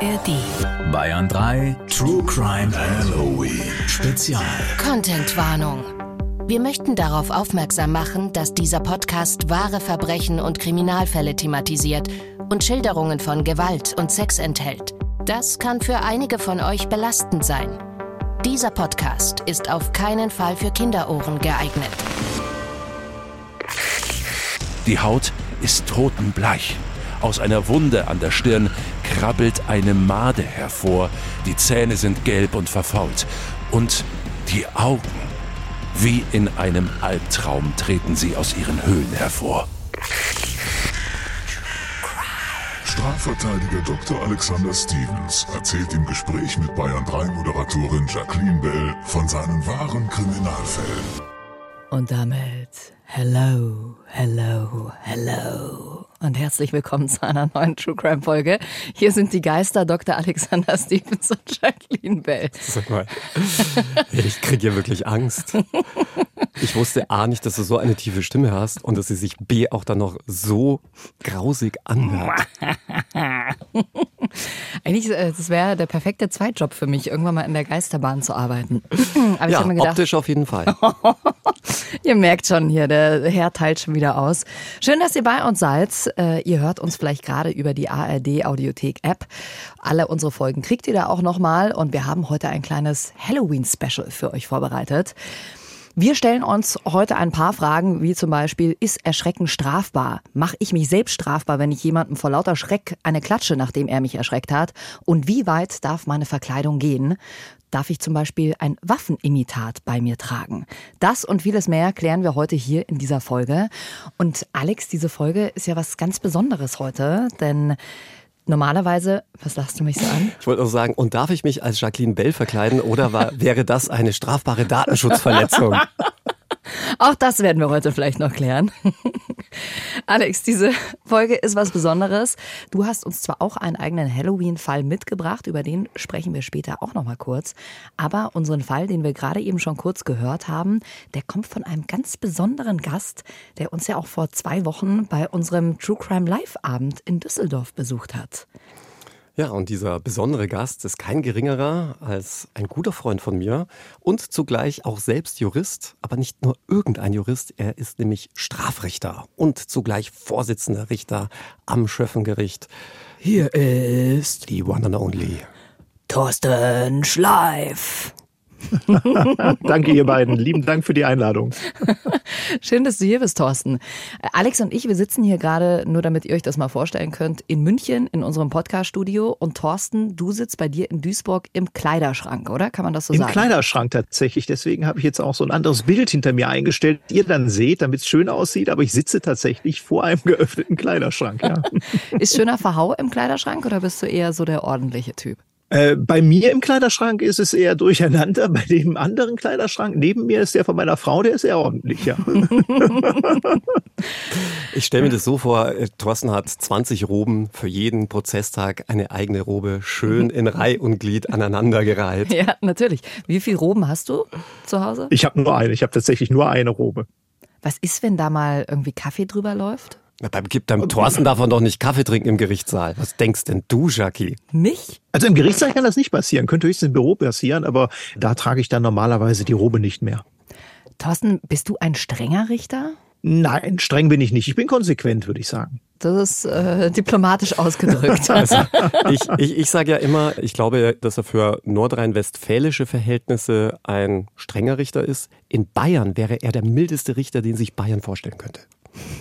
ARD. Bayern 3 True Crime Halloween Spezial. Contentwarnung. Wir möchten darauf aufmerksam machen, dass dieser Podcast wahre Verbrechen und Kriminalfälle thematisiert und Schilderungen von Gewalt und Sex enthält. Das kann für einige von euch belastend sein. Dieser Podcast ist auf keinen Fall für Kinderohren geeignet. Die Haut ist totenbleich. Aus einer Wunde an der Stirn krabbelt eine Made hervor. Die Zähne sind gelb und verfault. Und die Augen. Wie in einem Albtraum treten sie aus ihren Höhlen hervor. Strafverteidiger Dr. Alexander Stevens erzählt im Gespräch mit Bayern 3 Moderatorin Jacqueline Bell von seinen wahren Kriminalfällen. Und damit hello, hello, hello und herzlich willkommen zu einer neuen True Crime Folge. Hier sind die Geister Dr. Alexander Stevens und Jacqueline Bell. Sag mal, ich kriege ja wirklich Angst. Ich wusste A nicht, dass du so eine tiefe Stimme hast und dass sie sich B auch dann noch so grausig anhört. Eigentlich, äh, das wäre der perfekte Zweitjob für mich, irgendwann mal in der Geisterbahn zu arbeiten. Aber ja, ich hab mir gedacht, optisch auf jeden Fall. Ihr merkt schon hier, der Herr teilt schon wieder aus. Schön, dass ihr bei uns seid. Äh, ihr hört uns vielleicht gerade über die ARD Audiothek App. Alle unsere Folgen kriegt ihr da auch nochmal und wir haben heute ein kleines Halloween Special für euch vorbereitet. Wir stellen uns heute ein paar Fragen, wie zum Beispiel, ist Erschrecken strafbar? Mache ich mich selbst strafbar, wenn ich jemandem vor lauter Schreck eine klatsche, nachdem er mich erschreckt hat? Und wie weit darf meine Verkleidung gehen? Darf ich zum Beispiel ein Waffenimitat bei mir tragen? Das und vieles mehr klären wir heute hier in dieser Folge. Und Alex, diese Folge ist ja was ganz Besonderes heute, denn normalerweise, was lachst du mich so an? Ich wollte auch sagen, und darf ich mich als Jacqueline Bell verkleiden oder war, wäre das eine strafbare Datenschutzverletzung? Auch das werden wir heute vielleicht noch klären. Alex, diese Folge ist was Besonderes. Du hast uns zwar auch einen eigenen Halloween-Fall mitgebracht, über den sprechen wir später auch noch mal kurz. Aber unseren Fall, den wir gerade eben schon kurz gehört haben, der kommt von einem ganz besonderen Gast, der uns ja auch vor zwei Wochen bei unserem True Crime Live-Abend in Düsseldorf besucht hat. Ja, und dieser besondere Gast ist kein geringerer als ein guter Freund von mir und zugleich auch selbst Jurist, aber nicht nur irgendein Jurist, er ist nämlich Strafrichter und zugleich Vorsitzender Richter am Schöffengericht. Hier ist die One and Only. Thorsten Schleif. Danke, ihr beiden. Lieben Dank für die Einladung. Schön, dass du hier bist, Thorsten. Alex und ich, wir sitzen hier gerade, nur damit ihr euch das mal vorstellen könnt, in München in unserem Podcast-Studio. Und Thorsten, du sitzt bei dir in Duisburg im Kleiderschrank, oder? Kann man das so Im sagen? Kleiderschrank tatsächlich. Deswegen habe ich jetzt auch so ein anderes Bild hinter mir eingestellt, ihr dann seht, damit es schön aussieht. Aber ich sitze tatsächlich vor einem geöffneten Kleiderschrank. Ja. Ist schöner Verhau im Kleiderschrank oder bist du eher so der ordentliche Typ? Äh, bei mir im Kleiderschrank ist es eher durcheinander. Bei dem anderen Kleiderschrank neben mir ist der von meiner Frau, der ist eher ordentlich, ja. Ich stelle mir das so vor, äh, Thorsten hat 20 Roben für jeden Prozesstag eine eigene Robe schön in Reih und Glied aneinandergereiht. Ja, natürlich. Wie viele Roben hast du zu Hause? Ich habe nur eine. Ich habe tatsächlich nur eine Robe. Was ist, wenn da mal irgendwie Kaffee drüber läuft? Na, Beim, beim Thorsten darf man doch nicht Kaffee trinken im Gerichtssaal. Was denkst denn du, Jackie? Nicht? Also im Gerichtssaal kann das nicht passieren. Könnte höchstens im Büro passieren, aber da trage ich dann normalerweise die Robe nicht mehr. Thorsten, bist du ein strenger Richter? Nein, streng bin ich nicht. Ich bin konsequent, würde ich sagen. Das ist äh, diplomatisch ausgedrückt. Also, ich ich, ich sage ja immer, ich glaube, dass er für nordrhein-westfälische Verhältnisse ein strenger Richter ist. In Bayern wäre er der mildeste Richter, den sich Bayern vorstellen könnte.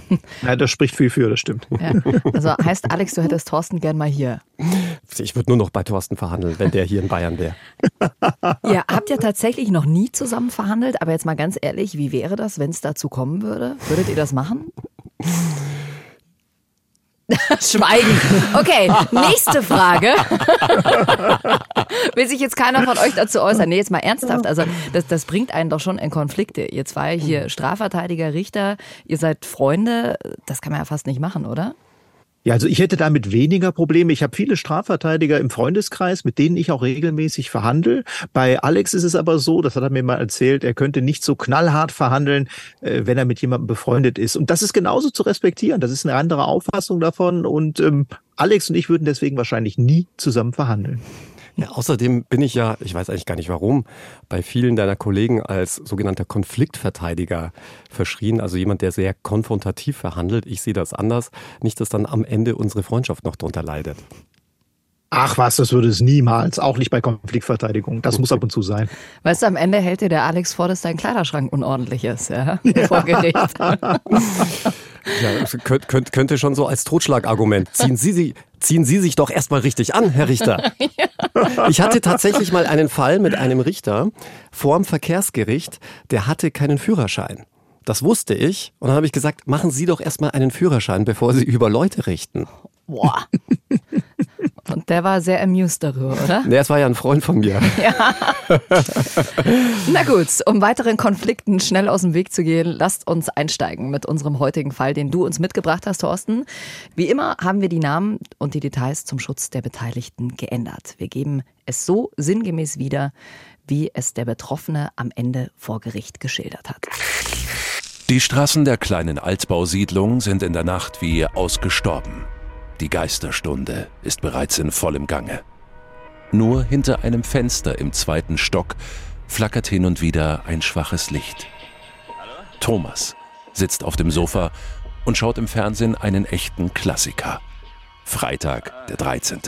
Ja, das spricht viel für, das stimmt. ja. Also heißt Alex, du hättest Thorsten gern mal hier. Ich würde nur noch bei Thorsten verhandeln, wenn der hier in Bayern wäre. Ihr habt ja tatsächlich noch nie zusammen verhandelt, aber jetzt mal ganz ehrlich, wie wäre das, wenn es dazu kommen würde? Würdet ihr das machen? Schweigen. Okay, nächste Frage. Will sich jetzt keiner von euch dazu äußern? Nee, jetzt mal ernsthaft. Also, das, das bringt einen doch schon in Konflikte. Ihr zwei hier Strafverteidiger, Richter, ihr seid Freunde. Das kann man ja fast nicht machen, oder? Ja, also ich hätte damit weniger Probleme. Ich habe viele Strafverteidiger im Freundeskreis, mit denen ich auch regelmäßig verhandle. Bei Alex ist es aber so, das hat er mir mal erzählt, er könnte nicht so knallhart verhandeln, äh, wenn er mit jemandem befreundet ist. Und das ist genauso zu respektieren. Das ist eine andere Auffassung davon und ähm, Alex und ich würden deswegen wahrscheinlich nie zusammen verhandeln. Ja, außerdem bin ich ja, ich weiß eigentlich gar nicht warum, bei vielen deiner Kollegen als sogenannter Konfliktverteidiger verschrien. Also jemand, der sehr konfrontativ verhandelt. Ich sehe das anders. Nicht, dass dann am Ende unsere Freundschaft noch drunter leidet. Ach was, das würde es niemals, auch nicht bei Konfliktverteidigung. Das muss ab und zu sein. Weißt du, am Ende hält dir der Alex vor, dass dein Kleiderschrank unordentlich ist, ja, ja. vor Gericht. Ja, könnte, könnte schon so als Totschlagargument. Ziehen Sie, Sie, ziehen Sie sich doch erstmal richtig an, Herr Richter. Ja. Ich hatte tatsächlich mal einen Fall mit einem Richter vorm Verkehrsgericht, der hatte keinen Führerschein. Das wusste ich und dann habe ich gesagt, machen Sie doch erstmal einen Führerschein, bevor Sie über Leute richten. Boah. Und der war sehr amused darüber, oder? Nee, es war ja ein Freund von mir. Ja. Na gut, um weiteren Konflikten schnell aus dem Weg zu gehen, lasst uns einsteigen mit unserem heutigen Fall, den du uns mitgebracht hast, Thorsten. Wie immer haben wir die Namen und die Details zum Schutz der Beteiligten geändert. Wir geben es so sinngemäß wieder, wie es der Betroffene am Ende vor Gericht geschildert hat. Die Straßen der kleinen Altbausiedlung sind in der Nacht wie ausgestorben. Die Geisterstunde ist bereits in vollem Gange. Nur hinter einem Fenster im zweiten Stock flackert hin und wieder ein schwaches Licht. Thomas sitzt auf dem Sofa und schaut im Fernsehen einen echten Klassiker. Freitag, der 13.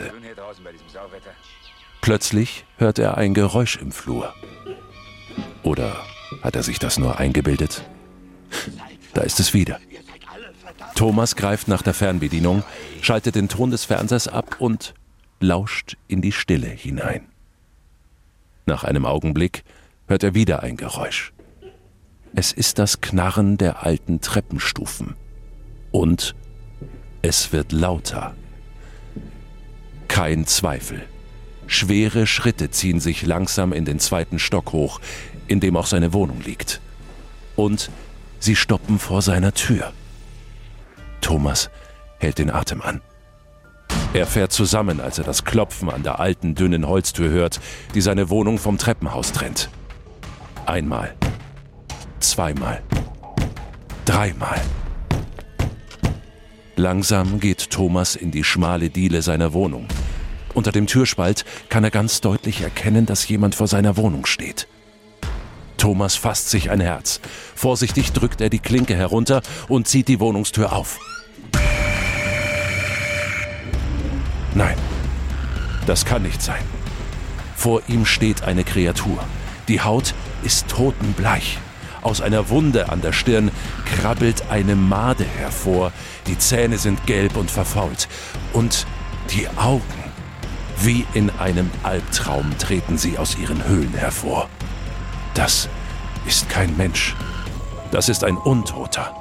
Plötzlich hört er ein Geräusch im Flur. Oder hat er sich das nur eingebildet? Da ist es wieder. Thomas greift nach der Fernbedienung, schaltet den Ton des Fernsehers ab und lauscht in die Stille hinein. Nach einem Augenblick hört er wieder ein Geräusch. Es ist das Knarren der alten Treppenstufen. Und es wird lauter. Kein Zweifel. Schwere Schritte ziehen sich langsam in den zweiten Stock hoch, in dem auch seine Wohnung liegt. Und sie stoppen vor seiner Tür. Thomas hält den Atem an. Er fährt zusammen, als er das Klopfen an der alten, dünnen Holztür hört, die seine Wohnung vom Treppenhaus trennt. Einmal, zweimal, dreimal. Langsam geht Thomas in die schmale Diele seiner Wohnung. Unter dem Türspalt kann er ganz deutlich erkennen, dass jemand vor seiner Wohnung steht. Thomas fasst sich ein Herz. Vorsichtig drückt er die Klinke herunter und zieht die Wohnungstür auf. Nein, das kann nicht sein. Vor ihm steht eine Kreatur. Die Haut ist totenbleich. Aus einer Wunde an der Stirn krabbelt eine Made hervor. Die Zähne sind gelb und verfault. Und die Augen, wie in einem Albtraum, treten sie aus ihren Höhlen hervor. Das ist kein Mensch. Das ist ein Untoter.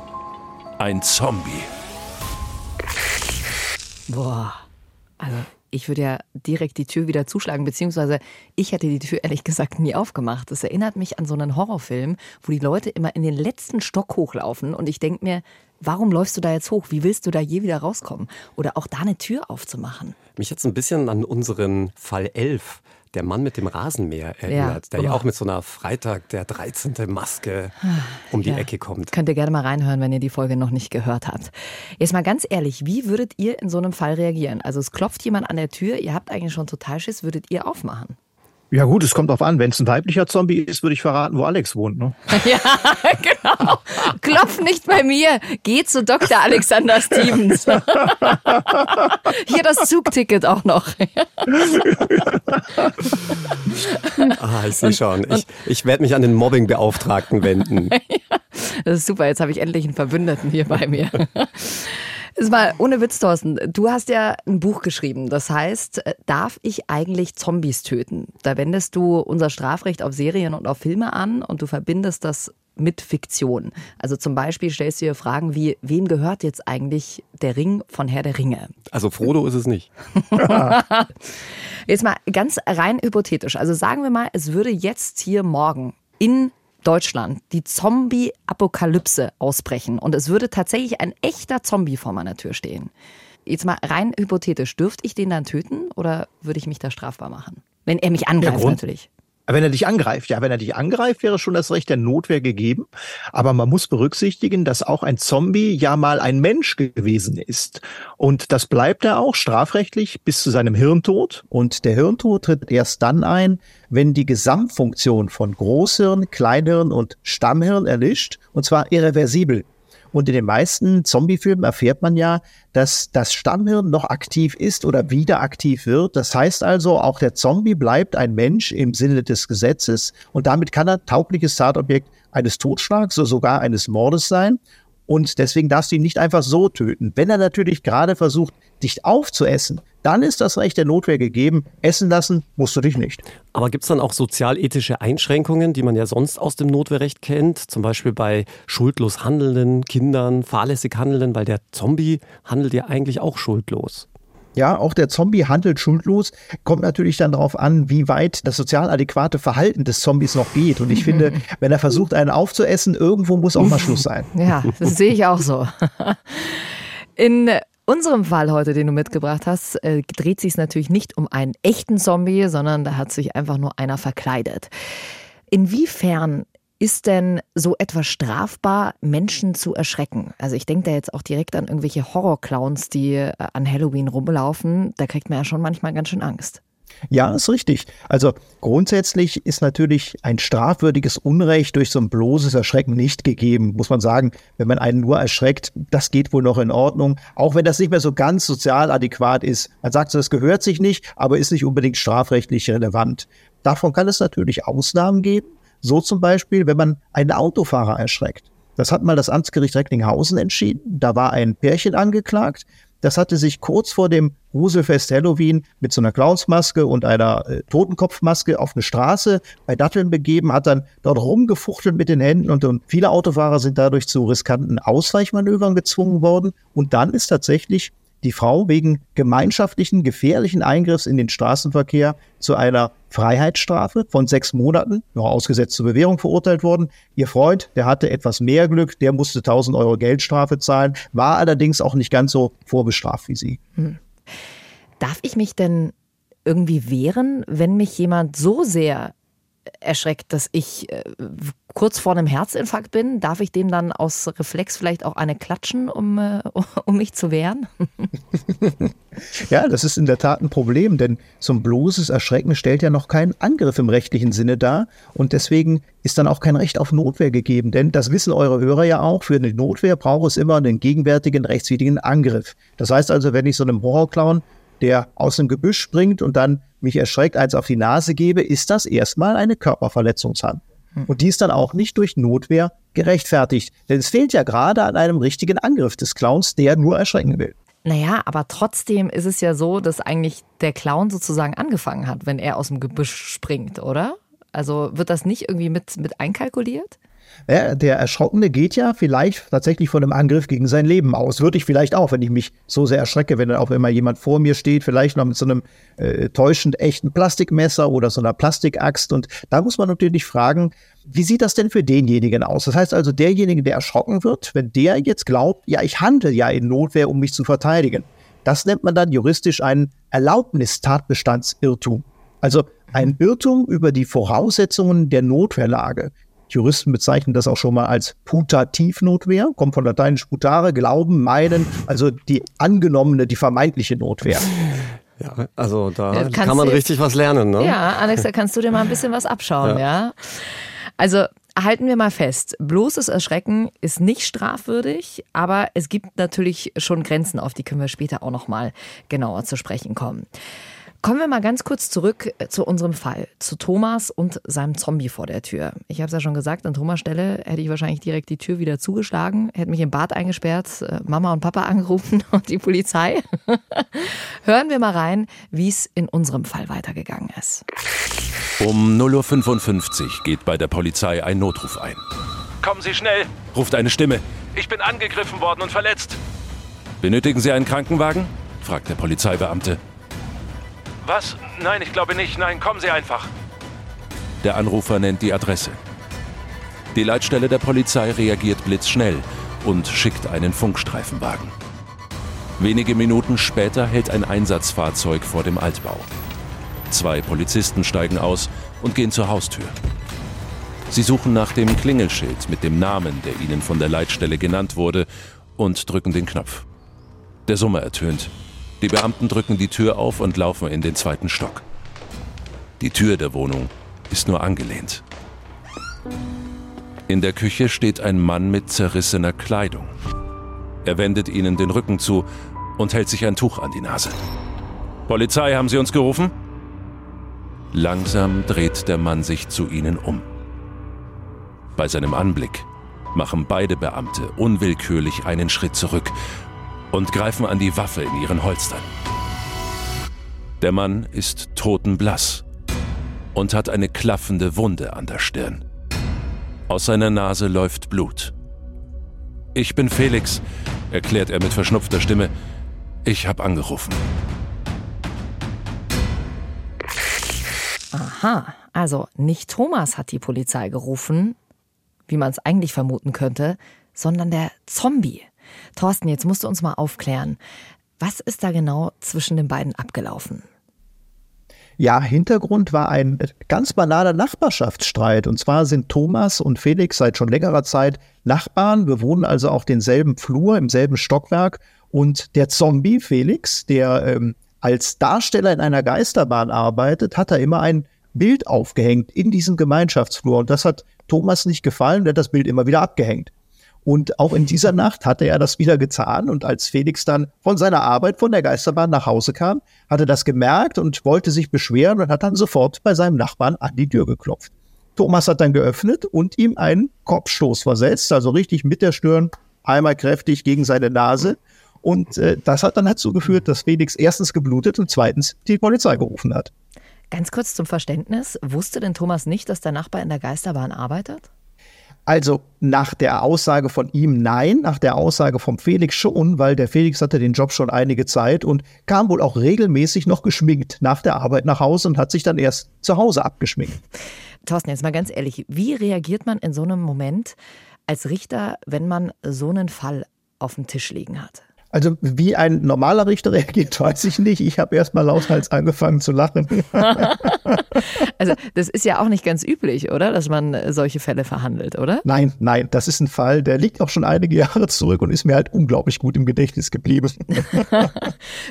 Ein Zombie. Boah. Also ich würde ja direkt die Tür wieder zuschlagen, beziehungsweise ich hätte die Tür ehrlich gesagt nie aufgemacht. Das erinnert mich an so einen Horrorfilm, wo die Leute immer in den letzten Stock hochlaufen und ich denke mir, warum läufst du da jetzt hoch? Wie willst du da je wieder rauskommen? Oder auch da eine Tür aufzumachen. Mich jetzt ein bisschen an unseren Fall 11 der Mann mit dem Rasenmäher erinnert, ja. der ja auch mit so einer Freitag der 13. Maske um die ja. Ecke kommt. Könnt ihr gerne mal reinhören, wenn ihr die Folge noch nicht gehört habt. Jetzt mal ganz ehrlich, wie würdet ihr in so einem Fall reagieren? Also es klopft jemand an der Tür, ihr habt eigentlich schon total Schiss, würdet ihr aufmachen? Ja gut, es kommt drauf an. Wenn es ein weiblicher Zombie ist, würde ich verraten, wo Alex wohnt. Ne? ja, genau. Klopf nicht bei mir. Geh zu Dr. Alexander Stevens. Hier das Zugticket auch noch. ah, ich sehe schon. Ich, ich werde mich an den Mobbingbeauftragten wenden. das ist super. Jetzt habe ich endlich einen Verbündeten hier bei mir. Ist mal ohne Witz, Thorsten. Du hast ja ein Buch geschrieben. Das heißt, äh, darf ich eigentlich Zombies töten? Da wendest du unser Strafrecht auf Serien und auf Filme an und du verbindest das mit Fiktion. Also zum Beispiel stellst du dir Fragen wie, wem gehört jetzt eigentlich der Ring von Herr der Ringe? Also Frodo ist es nicht. jetzt mal ganz rein hypothetisch. Also sagen wir mal, es würde jetzt hier morgen in Deutschland die Zombie-Apokalypse ausbrechen und es würde tatsächlich ein echter Zombie vor meiner Tür stehen. Jetzt mal rein hypothetisch, dürfte ich den dann töten oder würde ich mich da strafbar machen? Wenn er mich angreift, ja, natürlich. Wenn er dich angreift, ja, wenn er dich angreift, wäre schon das Recht der Notwehr gegeben. Aber man muss berücksichtigen, dass auch ein Zombie ja mal ein Mensch gewesen ist. Und das bleibt er auch strafrechtlich bis zu seinem Hirntod. Und der Hirntod tritt erst dann ein, wenn die Gesamtfunktion von Großhirn, Kleinhirn und Stammhirn erlischt, und zwar irreversibel. Und in den meisten Zombie-Filmen erfährt man ja, dass das Stammhirn noch aktiv ist oder wieder aktiv wird. Das heißt also, auch der Zombie bleibt ein Mensch im Sinne des Gesetzes und damit kann er taugliches Tatobjekt eines Totschlags oder sogar eines Mordes sein. Und deswegen darfst du ihn nicht einfach so töten. Wenn er natürlich gerade versucht, dich aufzuessen, dann ist das Recht der Notwehr gegeben. Essen lassen musst du dich nicht. Aber gibt es dann auch sozialethische Einschränkungen, die man ja sonst aus dem Notwehrrecht kennt? Zum Beispiel bei schuldlos handelnden Kindern, fahrlässig handelnden, weil der Zombie handelt ja eigentlich auch schuldlos. Ja, auch der Zombie handelt schuldlos. Kommt natürlich dann darauf an, wie weit das sozial adäquate Verhalten des Zombies noch geht. Und ich finde, wenn er versucht, einen aufzuessen, irgendwo muss auch mal Schluss sein. Ja, das sehe ich auch so. In unserem Fall heute, den du mitgebracht hast, äh, dreht sich es natürlich nicht um einen echten Zombie, sondern da hat sich einfach nur einer verkleidet. Inwiefern ist denn so etwas strafbar, Menschen zu erschrecken? Also ich denke da jetzt auch direkt an irgendwelche Horrorclowns, die äh, an Halloween rumlaufen. Da kriegt man ja schon manchmal ganz schön Angst. Ja, ist richtig. Also grundsätzlich ist natürlich ein strafwürdiges Unrecht durch so ein bloßes Erschrecken nicht gegeben, muss man sagen. Wenn man einen nur erschreckt, das geht wohl noch in Ordnung, auch wenn das nicht mehr so ganz sozial adäquat ist. Man sagt so, das gehört sich nicht, aber ist nicht unbedingt strafrechtlich relevant. Davon kann es natürlich Ausnahmen geben. So zum Beispiel, wenn man einen Autofahrer erschreckt. Das hat mal das Amtsgericht Recklinghausen entschieden. Da war ein Pärchen angeklagt. Das hatte sich kurz vor dem Gruselfest Halloween mit so einer Clownsmaske und einer äh, Totenkopfmaske auf eine Straße bei Datteln begeben, hat dann dort rumgefuchtelt mit den Händen und, und viele Autofahrer sind dadurch zu riskanten Ausweichmanövern gezwungen worden. Und dann ist tatsächlich die Frau wegen gemeinschaftlichen gefährlichen Eingriffs in den Straßenverkehr zu einer Freiheitsstrafe von sechs Monaten, noch ausgesetzt zur Bewährung verurteilt worden. Ihr Freund, der hatte etwas mehr Glück, der musste 1000 Euro Geldstrafe zahlen, war allerdings auch nicht ganz so vorbestraft wie sie. Hm. Darf ich mich denn irgendwie wehren, wenn mich jemand so sehr erschreckt, dass ich äh, kurz vor einem Herzinfarkt bin, darf ich dem dann aus Reflex vielleicht auch eine klatschen, um, äh, um mich zu wehren? ja, das ist in der Tat ein Problem, denn so ein bloßes Erschrecken stellt ja noch keinen Angriff im rechtlichen Sinne dar und deswegen ist dann auch kein Recht auf Notwehr gegeben, denn das wissen eure Hörer ja auch, für eine Notwehr braucht es immer einen gegenwärtigen rechtswidrigen Angriff. Das heißt also, wenn ich so einem Horrorclown der aus dem Gebüsch springt und dann mich erschreckt, eins auf die Nase gebe, ist das erstmal eine Körperverletzungshandlung. Hm. Und die ist dann auch nicht durch Notwehr gerechtfertigt. Denn es fehlt ja gerade an einem richtigen Angriff des Clowns, der nur erschrecken will. Naja, aber trotzdem ist es ja so, dass eigentlich der Clown sozusagen angefangen hat, wenn er aus dem Gebüsch springt, oder? Also wird das nicht irgendwie mit, mit einkalkuliert? Ja, der Erschrockene geht ja vielleicht tatsächlich von einem Angriff gegen sein Leben aus. Würde ich vielleicht auch, wenn ich mich so sehr erschrecke, wenn auch immer jemand vor mir steht, vielleicht noch mit so einem äh, täuschend echten Plastikmesser oder so einer Plastikaxt. Und da muss man natürlich fragen, wie sieht das denn für denjenigen aus? Das heißt also, derjenige, der erschrocken wird, wenn der jetzt glaubt, ja, ich handle ja in Notwehr, um mich zu verteidigen. Das nennt man dann juristisch einen Erlaubnistatbestandsirrtum. Also ein Irrtum über die Voraussetzungen der Notwehrlage. Juristen bezeichnen das auch schon mal als Putativnotwehr, kommt von lateinisch putare, glauben, meinen, also die angenommene, die vermeintliche Notwehr. Ja, also da kann man richtig was lernen, ne? Ja, Alex, da kannst du dir mal ein bisschen was abschauen, ja. ja? Also halten wir mal fest, bloßes Erschrecken ist nicht strafwürdig, aber es gibt natürlich schon Grenzen, auf die können wir später auch noch mal genauer zu sprechen kommen. Kommen wir mal ganz kurz zurück äh, zu unserem Fall, zu Thomas und seinem Zombie vor der Tür. Ich habe es ja schon gesagt, an Thomas Stelle hätte ich wahrscheinlich direkt die Tür wieder zugeschlagen, hätte mich im Bad eingesperrt, äh, Mama und Papa angerufen und die Polizei. Hören wir mal rein, wie es in unserem Fall weitergegangen ist. Um 0.55 Uhr geht bei der Polizei ein Notruf ein. Kommen Sie schnell, ruft eine Stimme. Ich bin angegriffen worden und verletzt. Benötigen Sie einen Krankenwagen? fragt der Polizeibeamte. Was? Nein, ich glaube nicht. Nein, kommen Sie einfach. Der Anrufer nennt die Adresse. Die Leitstelle der Polizei reagiert blitzschnell und schickt einen Zwei Polizisten steigen aus und gehen zur Haustür. Sie suchen nach dem Klingelschild mit dem Namen, der ihnen von der Leitstelle genannt wurde, und drücken den Knopf. Der Summer ertönt. Die Beamten drücken die Tür auf und laufen in den zweiten Stock. Die Tür der Wohnung ist nur angelehnt. In der Küche steht ein Mann mit zerrissener Kleidung. Er wendet ihnen den Rücken zu und hält sich ein Tuch an die Nase. Polizei, haben Sie uns gerufen? Langsam dreht der Mann sich zu ihnen um. Bei seinem Anblick machen beide Beamte unwillkürlich einen Schritt zurück und greifen an die Waffe in ihren Holstern. Der Mann ist totenblass und hat eine klaffende Wunde an der Stirn. Aus seiner Nase läuft Blut. Ich bin Felix, erklärt er mit verschnupfter Stimme. Ich habe angerufen. Aha, also nicht Thomas hat die Polizei gerufen, wie man es eigentlich vermuten könnte, sondern der Zombie. Thorsten, jetzt musst du uns mal aufklären. Was ist da genau zwischen den beiden abgelaufen? Ja, Hintergrund war ein ganz banaler Nachbarschaftsstreit. Und zwar sind Thomas und Felix seit schon längerer Zeit Nachbarn, bewohnen also auch denselben Flur im selben Stockwerk. Und der Zombie Felix, der ähm, als Darsteller in einer Geisterbahn arbeitet, hat er immer ein Bild aufgehängt in diesem Gemeinschaftsflur. Und das hat Thomas nicht gefallen, der hat das Bild immer wieder abgehängt. Und auch in dieser Nacht hatte er das wieder getan. Und als Felix dann von seiner Arbeit von der Geisterbahn nach Hause kam, hatte das gemerkt und wollte sich beschweren und hat dann sofort bei seinem Nachbarn an die Tür geklopft. Thomas hat dann geöffnet und ihm einen Kopfstoß versetzt, also richtig mit der Stirn einmal kräftig gegen seine Nase. Und äh, das hat dann dazu geführt, dass Felix erstens geblutet und zweitens die Polizei gerufen hat. Ganz kurz zum Verständnis, wusste denn Thomas nicht, dass der Nachbar in der Geisterbahn arbeitet? Also nach der Aussage von ihm nein, nach der Aussage vom Felix schon, weil der Felix hatte den Job schon einige Zeit und kam wohl auch regelmäßig noch geschminkt nach der Arbeit nach Hause und hat sich dann erst zu Hause abgeschminkt. Thorsten, jetzt mal ganz ehrlich, wie reagiert man in so einem Moment als Richter, wenn man so einen Fall auf dem Tisch liegen hat? Also wie ein normaler Richter reagiert, weiß ich nicht. Ich habe erst mal lauthals angefangen zu lachen. also das ist ja auch nicht ganz üblich, oder? Dass man solche Fälle verhandelt, oder? Nein, nein, das ist ein Fall, der liegt auch schon einige Jahre zurück und ist mir halt unglaublich gut im Gedächtnis geblieben.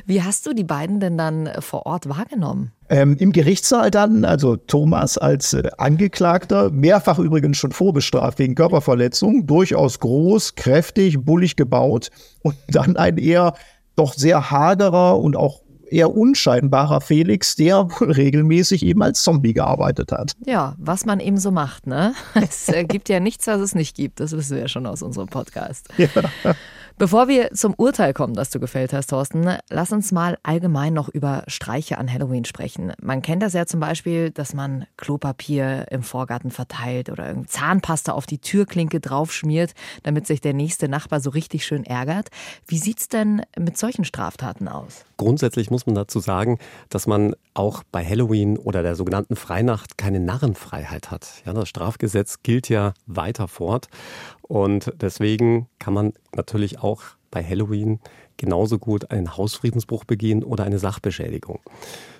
wie hast du die beiden denn dann vor Ort wahrgenommen? Ähm, Im Gerichtssaal dann, also Thomas als äh, Angeklagter, mehrfach übrigens schon vorbestraft wegen Körperverletzung, durchaus groß, kräftig, bullig gebaut und dann ein eher doch sehr hagerer und auch eher unscheinbarer Felix, der regelmäßig eben als Zombie gearbeitet hat. Ja, was man eben so macht, ne? Es äh, gibt ja nichts, was es nicht gibt. Das wissen wir ja schon aus unserem Podcast. Ja. Bevor wir zum Urteil kommen, das du gefällt hast, Thorsten, lass uns mal allgemein noch über Streiche an Halloween sprechen. Man kennt das ja zum Beispiel, dass man Klopapier im Vorgarten verteilt oder Zahnpasta auf die Türklinke draufschmiert, damit sich der nächste Nachbar so richtig schön ärgert. Wie sieht's denn mit solchen Straftaten aus? Grundsätzlich muss man dazu sagen, dass man auch bei Halloween oder der sogenannten Freinacht keine Narrenfreiheit hat. Ja, das Strafgesetz gilt ja weiter fort. Und deswegen kann man natürlich auch bei Halloween genauso gut einen Hausfriedensbruch begehen oder eine Sachbeschädigung.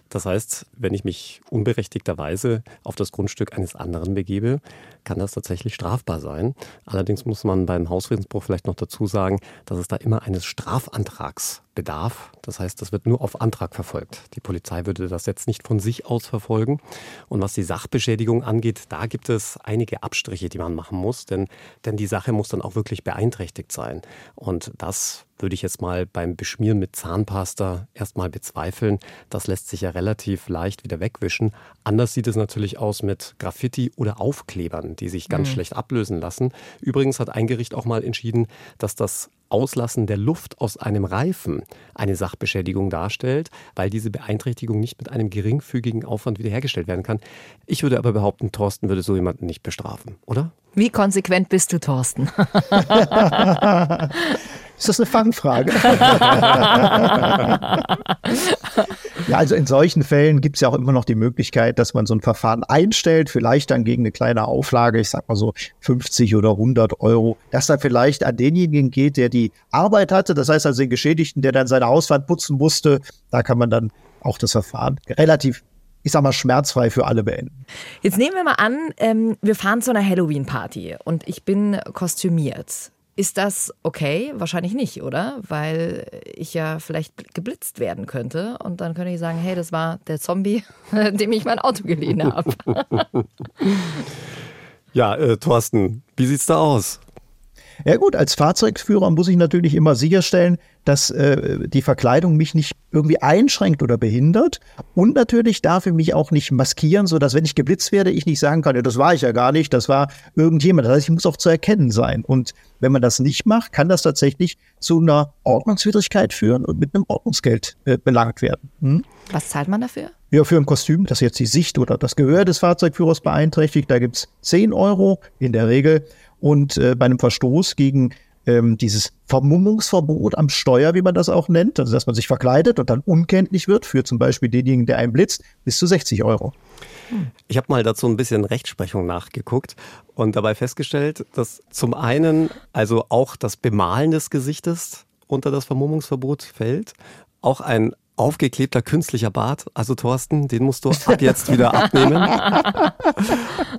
Das heißt, wenn ich mich unberechtigterweise auf das Grundstück eines anderen begebe, kann das tatsächlich strafbar sein. Allerdings muss man beim Hausfriedensbruch vielleicht noch dazu sagen, dass es da immer eines Strafantrags bedarf. Das heißt, das wird nur auf Antrag verfolgt. Die Polizei würde das jetzt nicht von sich aus verfolgen. Und was die Sachbeschädigung angeht, da gibt es einige Abstriche, die man machen muss, denn, denn die Sache muss dann auch wirklich beeinträchtigt sein. Und das würde ich jetzt mal beim Beschmieren mit Zahnpasta erstmal bezweifeln. Das lässt sich ja relativ leicht wieder wegwischen. Anders sieht es natürlich aus mit Graffiti oder Aufklebern, die sich ganz mhm. schlecht ablösen lassen. Übrigens hat ein Gericht auch mal entschieden, dass das Auslassen der Luft aus einem Reifen eine Sachbeschädigung darstellt, weil diese Beeinträchtigung nicht mit einem geringfügigen Aufwand wiederhergestellt werden kann. Ich würde aber behaupten, Thorsten würde so jemanden nicht bestrafen, oder? Wie konsequent bist du, Thorsten? Ist das eine Fangfrage? ja, also in solchen Fällen gibt es ja auch immer noch die Möglichkeit, dass man so ein Verfahren einstellt, vielleicht dann gegen eine kleine Auflage, ich sag mal so 50 oder 100 Euro, dass dann vielleicht an denjenigen geht, der die Arbeit hatte, das heißt also den Geschädigten, der dann seine Hauswand putzen musste, da kann man dann auch das Verfahren relativ ich sag mal, schmerzfrei für alle beenden. Jetzt nehmen wir mal an, ähm, wir fahren zu einer Halloween-Party und ich bin kostümiert. Ist das okay? Wahrscheinlich nicht, oder? Weil ich ja vielleicht geblitzt werden könnte und dann könnte ich sagen, hey, das war der Zombie, dem ich mein Auto geliehen habe. ja, äh, Thorsten, wie sieht's da aus? Ja gut, als Fahrzeugführer muss ich natürlich immer sicherstellen, dass äh, die Verkleidung mich nicht irgendwie einschränkt oder behindert. Und natürlich darf ich mich auch nicht maskieren, sodass, wenn ich geblitzt werde, ich nicht sagen kann, ja, das war ich ja gar nicht, das war irgendjemand. Das heißt, ich muss auch zu erkennen sein. Und wenn man das nicht macht, kann das tatsächlich zu einer Ordnungswidrigkeit führen und mit einem Ordnungsgeld äh, belangt werden. Hm? Was zahlt man dafür? Ja, für ein Kostüm, das jetzt die Sicht oder das Gehör des Fahrzeugführers beeinträchtigt, da gibt's 10 Euro in der Regel. Und äh, bei einem Verstoß gegen ähm, dieses Vermummungsverbot am Steuer, wie man das auch nennt, also dass man sich verkleidet und dann unkenntlich wird, für zum Beispiel denjenigen, der einen blitzt, bis zu 60 Euro. Ich habe mal dazu ein bisschen Rechtsprechung nachgeguckt und dabei festgestellt, dass zum einen also auch das Bemalen des Gesichtes unter das Vermummungsverbot fällt, auch ein aufgeklebter künstlicher Bart. Also Thorsten, den musst du ab jetzt wieder abnehmen.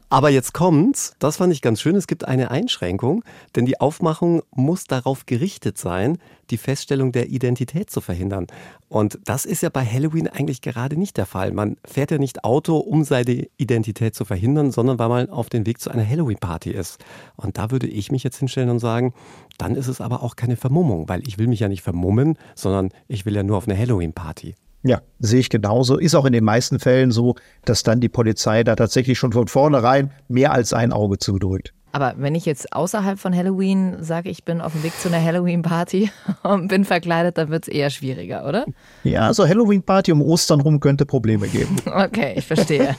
Aber jetzt kommt's, das fand ich ganz schön, es gibt eine Einschränkung, denn die Aufmachung muss darauf gerichtet sein, die Feststellung der Identität zu verhindern. Und das ist ja bei Halloween eigentlich gerade nicht der Fall. Man fährt ja nicht Auto, um seine Identität zu verhindern, sondern weil man auf dem Weg zu einer Halloween-Party ist. Und da würde ich mich jetzt hinstellen und sagen, dann ist es aber auch keine Vermummung, weil ich will mich ja nicht vermummen, sondern ich will ja nur auf eine Halloween-Party. Ja, sehe ich genauso. Ist auch in den meisten Fällen so, dass dann die Polizei da tatsächlich schon von vornherein mehr als ein Auge zudrückt. Aber wenn ich jetzt außerhalb von Halloween sage, ich bin auf dem Weg zu einer Halloween-Party und bin verkleidet, dann wird es eher schwieriger, oder? Ja, so Halloween-Party um Ostern rum könnte Probleme geben. Okay, ich verstehe.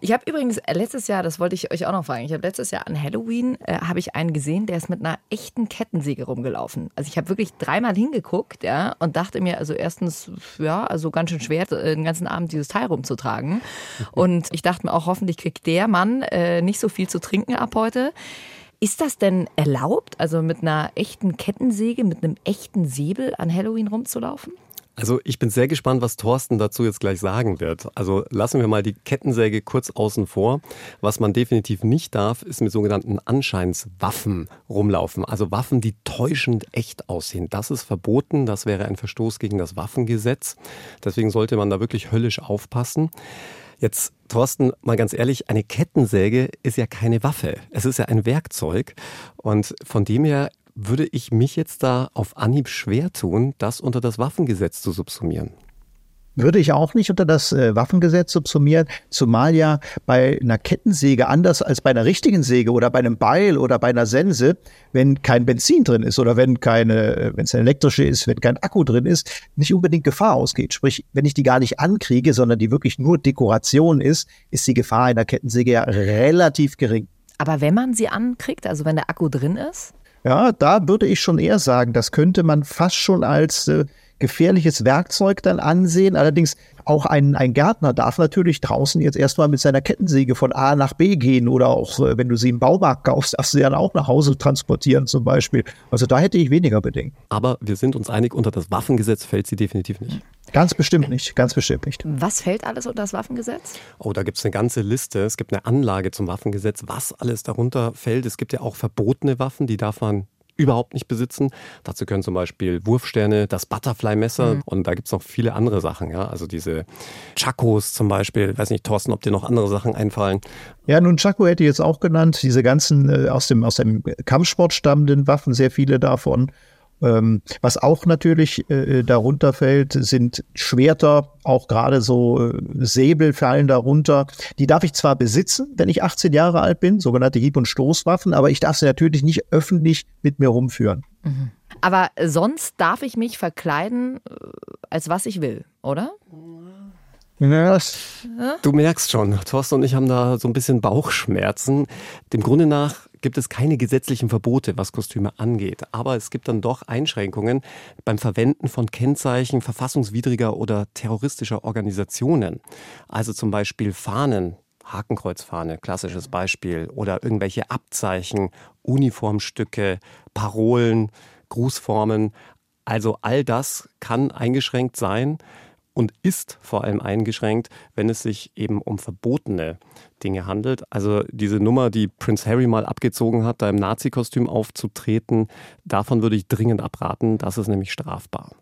Ich habe übrigens letztes Jahr, das wollte ich euch auch noch fragen, ich habe letztes Jahr an Halloween, äh, habe ich einen gesehen, der ist mit einer echten Kettensäge rumgelaufen. Also ich habe wirklich dreimal hingeguckt, ja, und dachte mir, also erstens, ja, also ganz schön schwer, äh, den ganzen Abend dieses Teil rumzutragen. Und ich dachte mir auch, hoffentlich kriegt der Mann äh, nicht so viel zu trinken ab heute. Ist das denn erlaubt, also mit einer echten Kettensäge, mit einem echten Säbel an Halloween rumzulaufen? Also ich bin sehr gespannt, was Thorsten dazu jetzt gleich sagen wird. Also lassen wir mal die Kettensäge kurz außen vor. Was man definitiv nicht darf, ist mit sogenannten Anscheinswaffen rumlaufen. Also Waffen, die täuschend echt aussehen. Das ist verboten. Das wäre ein Verstoß gegen das Waffengesetz. Deswegen sollte man da wirklich höllisch aufpassen. Jetzt, Thorsten, mal ganz ehrlich, eine Kettensäge ist ja keine Waffe. Es ist ja ein Werkzeug. Und von dem her würde ich mich jetzt da auf Anhieb schwer tun, das unter das Waffengesetz zu subsumieren. Würde ich auch nicht unter das äh, Waffengesetz subsumieren, zumal ja bei einer Kettensäge anders als bei einer richtigen Säge oder bei einem Beil oder bei einer Sense, wenn kein Benzin drin ist oder wenn keine, äh, wenn es eine elektrische ist, wenn kein Akku drin ist, nicht unbedingt Gefahr ausgeht. Sprich, wenn ich die gar nicht ankriege, sondern die wirklich nur Dekoration ist, ist die Gefahr einer Kettensäge ja relativ gering. Aber wenn man sie ankriegt, also wenn der Akku drin ist? Ja, da würde ich schon eher sagen, das könnte man fast schon als äh, gefährliches Werkzeug dann ansehen. Allerdings auch ein, ein Gärtner darf natürlich draußen jetzt erstmal mit seiner Kettensäge von A nach B gehen oder auch, äh, wenn du sie im Baumarkt kaufst, darfst du sie dann auch nach Hause transportieren zum Beispiel. Also da hätte ich weniger Bedenken. Aber wir sind uns einig, unter das Waffengesetz fällt sie definitiv nicht. Ganz bestimmt nicht, ganz bestimmt nicht. Was fällt alles unter das Waffengesetz? Oh, da gibt es eine ganze Liste. Es gibt eine Anlage zum Waffengesetz, was alles darunter fällt. Es gibt ja auch verbotene Waffen, die darf man überhaupt nicht besitzen. Dazu können zum Beispiel Wurfsterne, das Butterfly-Messer mhm. und da gibt es noch viele andere Sachen. Ja? Also diese Chakos zum Beispiel. Ich weiß nicht, Thorsten, ob dir noch andere Sachen einfallen. Ja, nun Chaco hätte ich jetzt auch genannt. Diese ganzen äh, aus, dem, aus dem Kampfsport stammenden Waffen, sehr viele davon. Ähm, was auch natürlich äh, darunter fällt, sind Schwerter, auch gerade so äh, Säbel fallen darunter. Die darf ich zwar besitzen, wenn ich 18 Jahre alt bin, sogenannte Hieb- und Stoßwaffen, aber ich darf sie natürlich nicht öffentlich mit mir rumführen. Mhm. Aber sonst darf ich mich verkleiden, äh, als was ich will, oder? Du merkst schon, Thorsten und ich haben da so ein bisschen Bauchschmerzen. Dem Grunde nach gibt es keine gesetzlichen Verbote, was Kostüme angeht. Aber es gibt dann doch Einschränkungen beim Verwenden von Kennzeichen verfassungswidriger oder terroristischer Organisationen. Also zum Beispiel Fahnen, Hakenkreuzfahne, klassisches Beispiel, oder irgendwelche Abzeichen, Uniformstücke, Parolen, Grußformen. Also all das kann eingeschränkt sein. und ist vor allem eingeschränkt, wenn es sich eben um verbotene Dinge handelt. Also diese Nummer, die Prince Harry mal abgezogen hat, da im Nazi-Kostüm aufzutreten, davon würde ich dringend abraten. Das ist nämlich strafbar.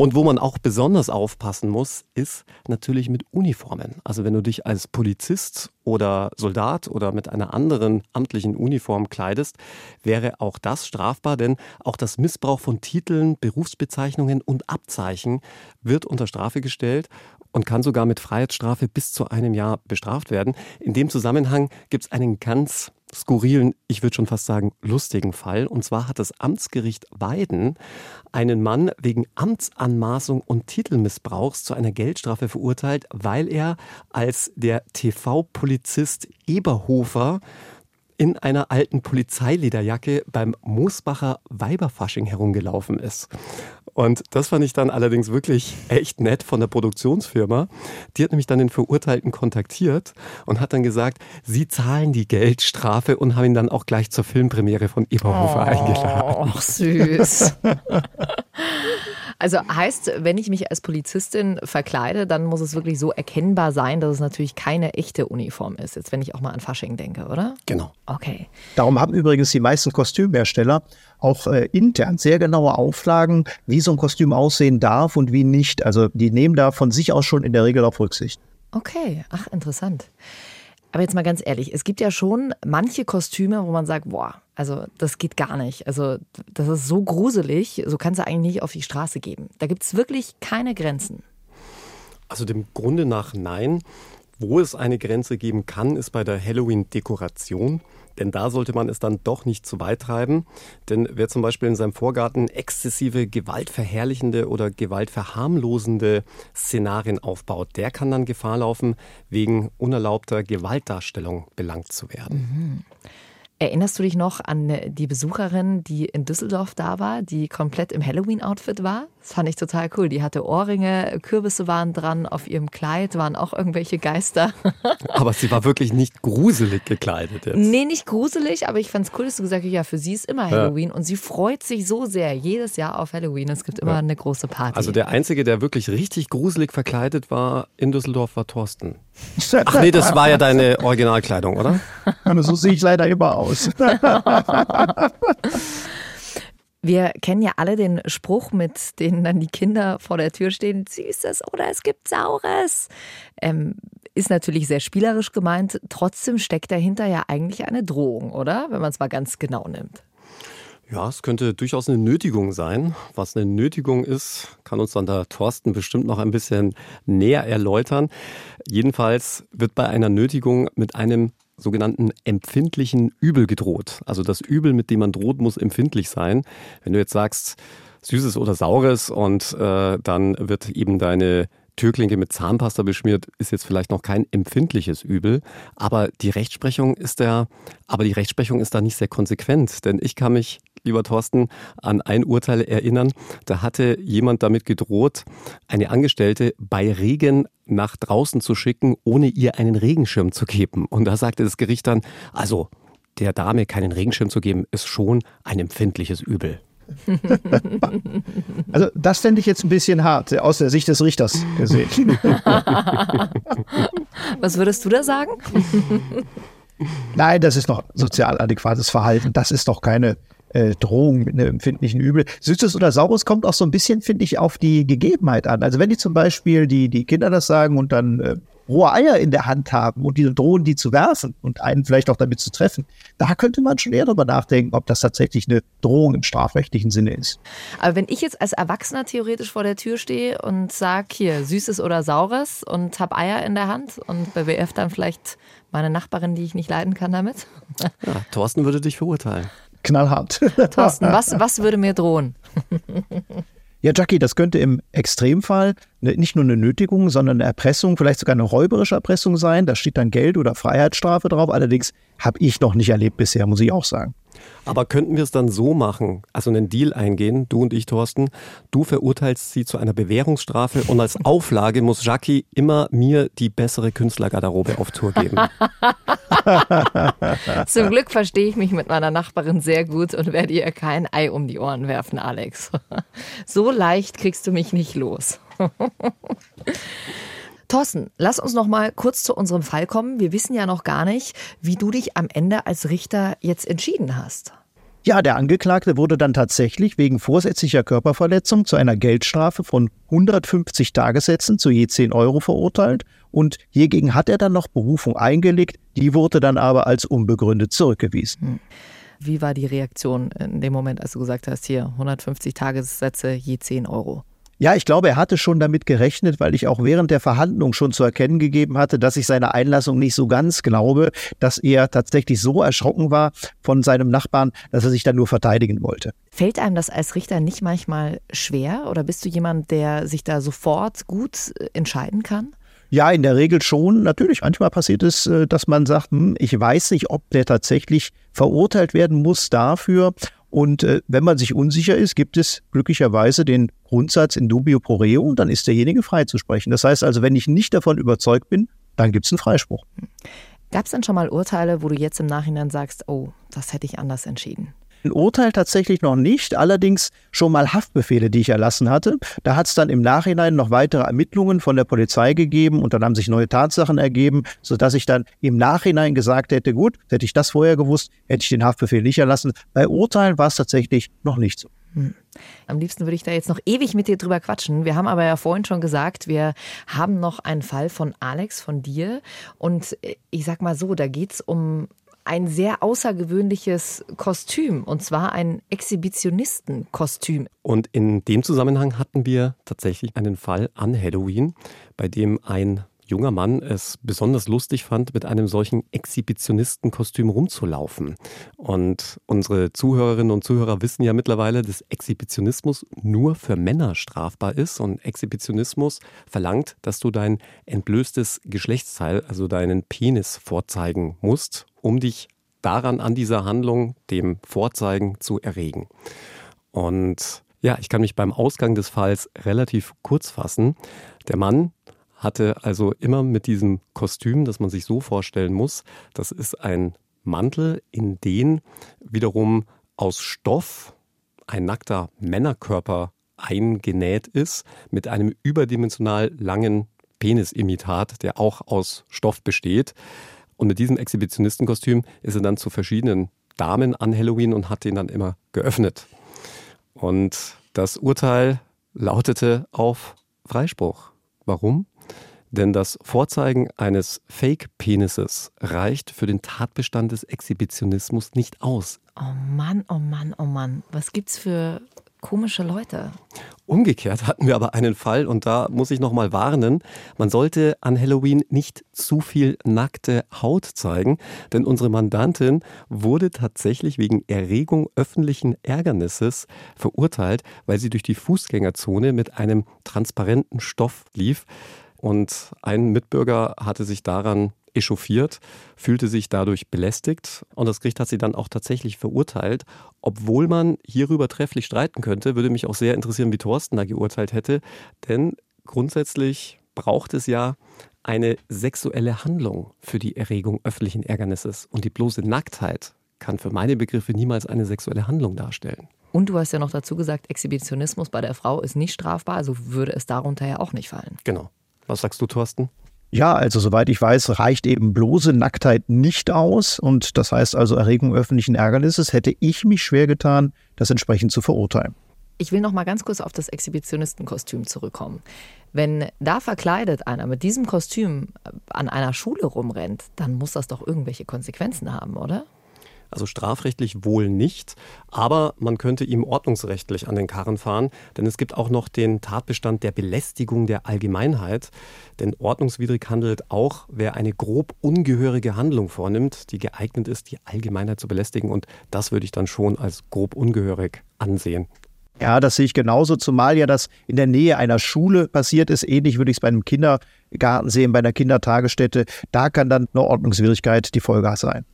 Und wo man auch besonders aufpassen muss, ist natürlich mit Uniformen. Also wenn du dich als Polizist oder Soldat oder mit einer anderen amtlichen Uniform kleidest, wäre auch das strafbar, denn auch das Missbrauch von Titeln, Berufsbezeichnungen und Abzeichen wird unter Strafe gestellt und kann sogar mit Freiheitsstrafe bis zu einem Jahr bestraft werden. In dem Zusammenhang gibt es einen ganz skurrilen, ich würde schon fast sagen, lustigen Fall. Und zwar hat das Amtsgericht Weiden einen Mann wegen Amtsanmaßung und Titelmissbrauchs zu einer Geldstrafe verurteilt, weil er als der TV-Polizist Eberhofer in einer alten Polizeilederjacke beim Moosbacher Weiberfasching herumgelaufen ist. Und das fand ich dann allerdings wirklich echt nett von der Produktionsfirma. Die hat nämlich dann den Verurteilten kontaktiert und hat dann gesagt, sie zahlen die Geldstrafe und haben ihn dann auch gleich zur Filmpremiere von Eberhofer oh, eingeladen. Ach, süß. Also heißt, wenn ich mich als Polizistin verkleide, dann muss es wirklich so erkennbar sein, dass es natürlich keine echte Uniform ist. Jetzt, wenn ich auch mal an Fasching denke, oder? Genau. Okay. Darum haben übrigens die meisten Kostümhersteller auch äh, intern sehr genaue Auflagen, wie so ein Kostüm aussehen darf und wie nicht. Also die nehmen da von sich aus schon in der Regel auf Rücksicht. Okay, ach interessant. Aber jetzt mal ganz ehrlich, es gibt ja schon manche Kostüme, wo man sagt, boah, also das geht gar nicht. Also das ist so gruselig, so kannst du eigentlich nicht auf die Straße geben. Da gibt es wirklich keine Grenzen. Also dem Grunde nach nein. Wo es eine Grenze geben kann, ist bei der Halloween-Dekoration. Denn da sollte man es dann doch nicht zu weit treiben. Denn wer zum Beispiel in seinem Vorgarten exzessive gewaltverherrlichende oder gewaltverharmlosende Szenarien aufbaut, der kann dann Gefahr laufen, wegen unerlaubter Gewaltdarstellung belangt zu werden. Mhm. Erinnerst du dich noch an die Besucherin, die in Düsseldorf da war, die komplett im Halloween-Outfit war? Das fand ich total cool. Die hatte Ohrringe, Kürbisse waren dran, auf ihrem Kleid waren auch irgendwelche Geister. Aber sie war wirklich nicht gruselig gekleidet jetzt. Nee, nicht gruselig, aber ich fand es cool, dass du gesagt hast, ja, für sie ist immer Halloween ja. und sie freut sich so sehr jedes Jahr auf Halloween. Es gibt immer ja. eine große Party. Also der Einzige, der wirklich richtig gruselig verkleidet war in Düsseldorf, war Thorsten. Ach nee, das war ja deine Originalkleidung, oder? so sehe ich leider immer aus. Wir kennen ja alle den Spruch, mit dem dann die Kinder vor der Tür stehen, Süßes oder es gibt Saures. Ähm, ist natürlich sehr spielerisch gemeint, trotzdem steckt dahinter ja eigentlich eine Drohung, oder? Wenn man es mal ganz genau nimmt. Ja, es könnte durchaus eine Nötigung sein. Was eine Nötigung ist, kann uns dann der Thorsten bestimmt noch ein bisschen näher erläutern. Jedenfalls wird bei einer Nötigung mit einem sogenannten empfindlichen Übel gedroht. Also das Übel, mit dem man droht, muss empfindlich sein. Wenn du jetzt sagst, Süßes oder Saures und äh, dann wird eben deine Türklinke mit Zahnpasta beschmiert, ist jetzt vielleicht noch kein empfindliches Übel, aber die Rechtsprechung ist da, aber die Rechtsprechung ist da nicht sehr konsequent, denn ich kann mich lieber Thorsten, an ein Urteil erinnern. Da hatte jemand damit gedroht, eine Angestellte bei Regen nach draußen zu schicken, ohne ihr einen Regenschirm zu geben. Und da sagte das Gericht dann, also der Dame keinen Regenschirm zu geben, ist schon ein empfindliches Übel. Also das fände ich jetzt ein bisschen hart, aus der Sicht des Richters gesehen. Was würdest du da sagen? Nein, das ist noch sozial adäquates Verhalten. Das ist doch keine äh, Drohung mit einem empfindlichen Übel. Süßes oder Saures kommt auch so ein bisschen, finde ich, auf die Gegebenheit an. Also wenn die zum Beispiel die, die Kinder das sagen und dann äh, rohe Eier in der Hand haben und die drohen, die zu werfen und einen vielleicht auch damit zu treffen, da könnte man schon eher darüber nachdenken, ob das tatsächlich eine Drohung im strafrechtlichen Sinne ist. Aber wenn ich jetzt als Erwachsener theoretisch vor der Tür stehe und sage, hier, Süßes oder Saures und habe Eier in der Hand und BWF dann vielleicht meine Nachbarin, die ich nicht leiden kann damit? Ja, Thorsten würde dich verurteilen knallhart. Thorsten, was, was würde mir drohen? Ja, Jackie, das könnte im Extremfall ne, nicht nur eine Nötigung, sondern eine Erpressung, vielleicht sogar eine räuberische Erpressung sein. Da steht dann Geld oder Freiheitsstrafe drauf. Allerdings habe ich noch nicht erlebt bisher, muss ich auch sagen. Aber könnten wir es dann so machen, also einen Deal eingehen, du und ich, Thorsten, du verurteilst sie zu einer Bewährungsstrafe und als Auflage muss Jackie immer mir die bessere Künstlergarderobe auf Tour geben. Zum Glück verstehe ich mich mit meiner Nachbarin sehr gut und werde ihr kein Ei um die Ohren werfen, Alex. So leicht kriegst du mich nicht los. Thorsten, lass uns noch mal kurz zu unserem Fall kommen. Wir wissen ja noch gar nicht, wie du dich am Ende als Richter jetzt entschieden hast. Ja, der Angeklagte wurde dann tatsächlich wegen vorsätzlicher Körperverletzung zu einer Geldstrafe von 150 Tagessätzen zu je 10 Euro verurteilt und hiergegen hat er dann noch Berufung eingelegt, die wurde dann aber als unbegründet zurückgewiesen. Hm. Wie war die Reaktion in dem Moment, als du gesagt hast, hier 150 Tagessätze je 10 Euro? Ja, ich glaube, er hatte schon damit gerechnet, weil ich auch während der Verhandlung schon zu erkennen gegeben hatte, dass ich seine Einlassung nicht so ganz glaube, dass er tatsächlich so erschrocken war von seinem Nachbarn, dass er sich dann nur verteidigen wollte. Fällt einem das als Richter nicht manchmal schwer oder bist du jemand, der sich da sofort gut äh, entscheiden kann? Ja, in der Regel schon. Natürlich, manchmal passiert es, äh, dass man sagt, hm, ich weiß nicht, ob der tatsächlich verurteilt werden muss dafür. Und äh, wenn man sich unsicher ist, gibt es glücklicherweise den Grundsatz in dubio pro reo dann ist derjenige freizusprechen. Das heißt also, wenn ich nicht davon überzeugt bin, dann gibt es einen Freispruch. Gab es dann schon mal Urteile, wo du jetzt im Nachhinein sagst, oh, das hätte ich anders entschieden? Ein Urteil tatsächlich noch nicht, allerdings schon mal Haftbefehle, die ich erlassen hatte. Da hat es dann im Nachhinein noch weitere Ermittlungen von der Polizei gegeben und dann haben sich neue Tatsachen ergeben, sodass ich dann im Nachhinein gesagt hätte, gut, hätte ich das vorher gewusst, hätte ich den Haftbefehl nicht erlassen. Bei Urteilen war es tatsächlich noch nicht so. Hm. Am liebsten würde ich da jetzt noch ewig mit dir drüber quatschen. Wir haben aber ja vorhin schon gesagt, wir haben noch einen Fall von Alex, von dir. Und äh, ich sag mal so, da geht es um ein sehr außergewöhnliches Kostüm, und zwar ein Exhibitionistenkostüm. Und in dem Zusammenhang hatten wir tatsächlich einen Fall an Halloween, bei dem ein junger Mann es besonders lustig fand, mit einem solchen Exhibitionistenkostüm rumzulaufen. Und unsere Zuhörerinnen und Zuhörer wissen ja mittlerweile, dass Exhibitionismus nur für Männer strafbar ist. Und Exhibitionismus verlangt, dass du dein entblößtes Geschlechtsteil, also deinen Penis, vorzeigen musst, um dich daran an dieser Handlung, dem Vorzeigen, zu erregen. Und ja, ich kann mich beim Ausgang des Falls relativ kurz fassen. Der Mann hatte also immer mit diesem Kostüm, das man sich so vorstellen muss, das ist ein Mantel, in den wiederum aus Stoff ein nackter Männerkörper eingenäht ist, mit einem überdimensional langen Penisimitat, der auch aus Stoff besteht. Und mit diesem Exhibitionistenkostüm ist er dann zu verschiedenen Damen an Halloween und hat den dann immer geöffnet. Und das Urteil lautete auf Freispruch. Warum? Denn das Vorzeigen eines Fake-Penises reicht für den Tatbestand des Exhibitionismus nicht aus. Oh Mann, oh Mann, oh Mann. Was gibt's für komische Leute? Umgekehrt hatten wir aber einen Fall und da muss ich noch mal warnen, man sollte an Halloween nicht zu viel nackte Haut zeigen, denn unsere Mandantin wurde tatsächlich wegen Erregung öffentlichen Ärgernisses verurteilt, weil sie durch die Fußgängerzone mit einem transparenten Stoff lief. Und ein Mitbürger hatte sich daran echauffiert, fühlte sich dadurch belästigt und das Gericht hat sie dann auch tatsächlich verurteilt. Obwohl man hierüber trefflich streiten könnte, würde mich auch sehr interessieren, wie Thorsten da geurteilt hätte, denn grundsätzlich braucht es ja eine sexuelle Handlung für die Erregung öffentlichen Ärgernisses und die bloße Nacktheit kann für meine Begriffe niemals eine sexuelle Handlung darstellen. Und du hast ja noch dazu gesagt, Exhibitionismus bei der Frau ist nicht strafbar, also würde es darunter ja auch nicht fallen. Genau. Was sagst du, Thorsten? Ja, also soweit ich weiß, reicht eben bloße Nacktheit nicht aus. Und das heißt also Erregung öffentlichen Ärgernisses hätte ich mich schwer getan, das entsprechend zu verurteilen. Ich will noch mal ganz kurz auf das Exhibitionistenkostüm zurückkommen. Wenn da verkleidet einer mit diesem Kostüm an einer Schule rumrennt, dann muss das doch irgendwelche Konsequenzen haben, oder? Also strafrechtlich wohl nicht, aber man könnte ihm ordnungsrechtlich an den Karren fahren, denn es gibt auch noch den Tatbestand der Belästigung der Allgemeinheit. Denn ordnungswidrig handelt auch, wer eine grob ungehörige Handlung vornimmt, die geeignet ist, die Allgemeinheit zu belästigen. Und das würde ich dann schon als grob ungehörig ansehen. Ja, das sehe ich genauso, zumal ja das in der Nähe einer Schule passiert ist. Ähnlich würde ich es bei einem Kindergarten sehen, bei einer Kindertagesstätte. Da kann dann eine Ordnungswidrigkeit die Folge sein.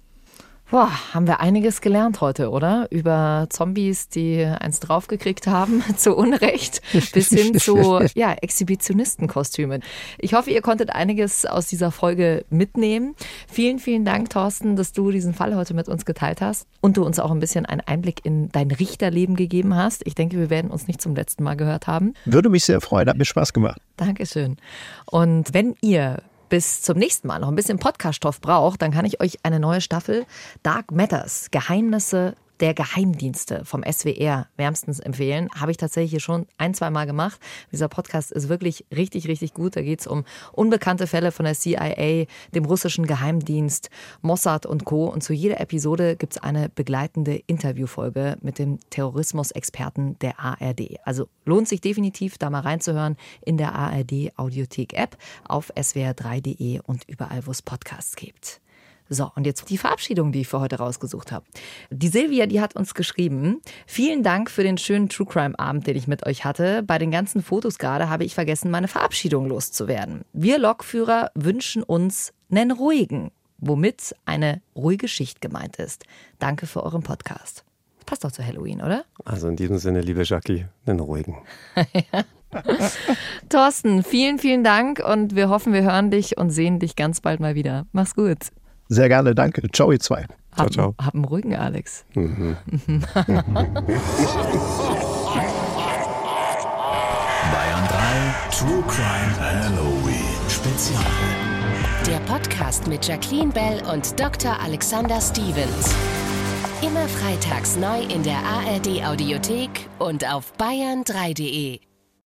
Boah, haben wir einiges gelernt heute, oder? Über Zombies, die eins draufgekriegt haben, zu Unrecht, bis hin zu ja, Exhibitionistenkostümen. Ich hoffe, ihr konntet einiges aus dieser Folge mitnehmen. Vielen, vielen Dank, Thorsten, dass du diesen Fall heute mit uns geteilt hast und du uns auch ein bisschen einen Einblick in dein Richterleben gegeben hast. Ich denke, wir werden uns nicht zum letzten Mal gehört haben. Würde mich sehr freuen, hat mir Spaß gemacht. Dankeschön. Und wenn ihr bis zum nächsten Mal noch ein bisschen Podcaststoff braucht, dann kann ich euch eine neue Staffel Dark Matters, Geheimnisse der Geheimdienste vom SWR wärmstens empfehlen. Habe ich tatsächlich schon ein, zwei Mal gemacht. Dieser Podcast ist wirklich richtig, richtig gut. Da geht es um unbekannte Fälle von der CIA, dem russischen Geheimdienst, Mossad und Co. Und zu jeder Episode gibt es eine begleitende Interviewfolge mit dem Terrorismusexperten der ARD. Also lohnt sich definitiv, da mal reinzuhören in der ARD Audiothek App auf swr3.de und überall, wo es Podcasts gibt. So, und jetzt die Verabschiedung, die ich für heute rausgesucht habe. Die Silvia, die hat uns geschrieben, vielen Dank für den schönen True Crime Abend, den ich mit euch hatte. Bei den ganzen Fotos gerade habe ich vergessen, meine Verabschiedung loszuwerden. Wir Lokführer wünschen uns einen ruhigen, womit eine ruhige Schicht gemeint ist. Danke für euren Podcast. Passt doch zu Halloween, oder? Also in diesem Sinne, liebe Jackie, einen ruhigen. Thorsten, vielen, vielen Dank und wir hoffen, wir hören dich und sehen dich ganz bald mal wieder. Mach's gut. Sehr gerne, danke. Ciao, ihr zwei. Hab, ciao, ciao. Hab einen ruhigen Alex. Mhm. Bayern 3 True Crime Halloween Spezial. Der Podcast mit Jacqueline Bell und Dr. Alexander Stevens. Immer freitags neu in der ARD Audiothek und auf bayern3.de.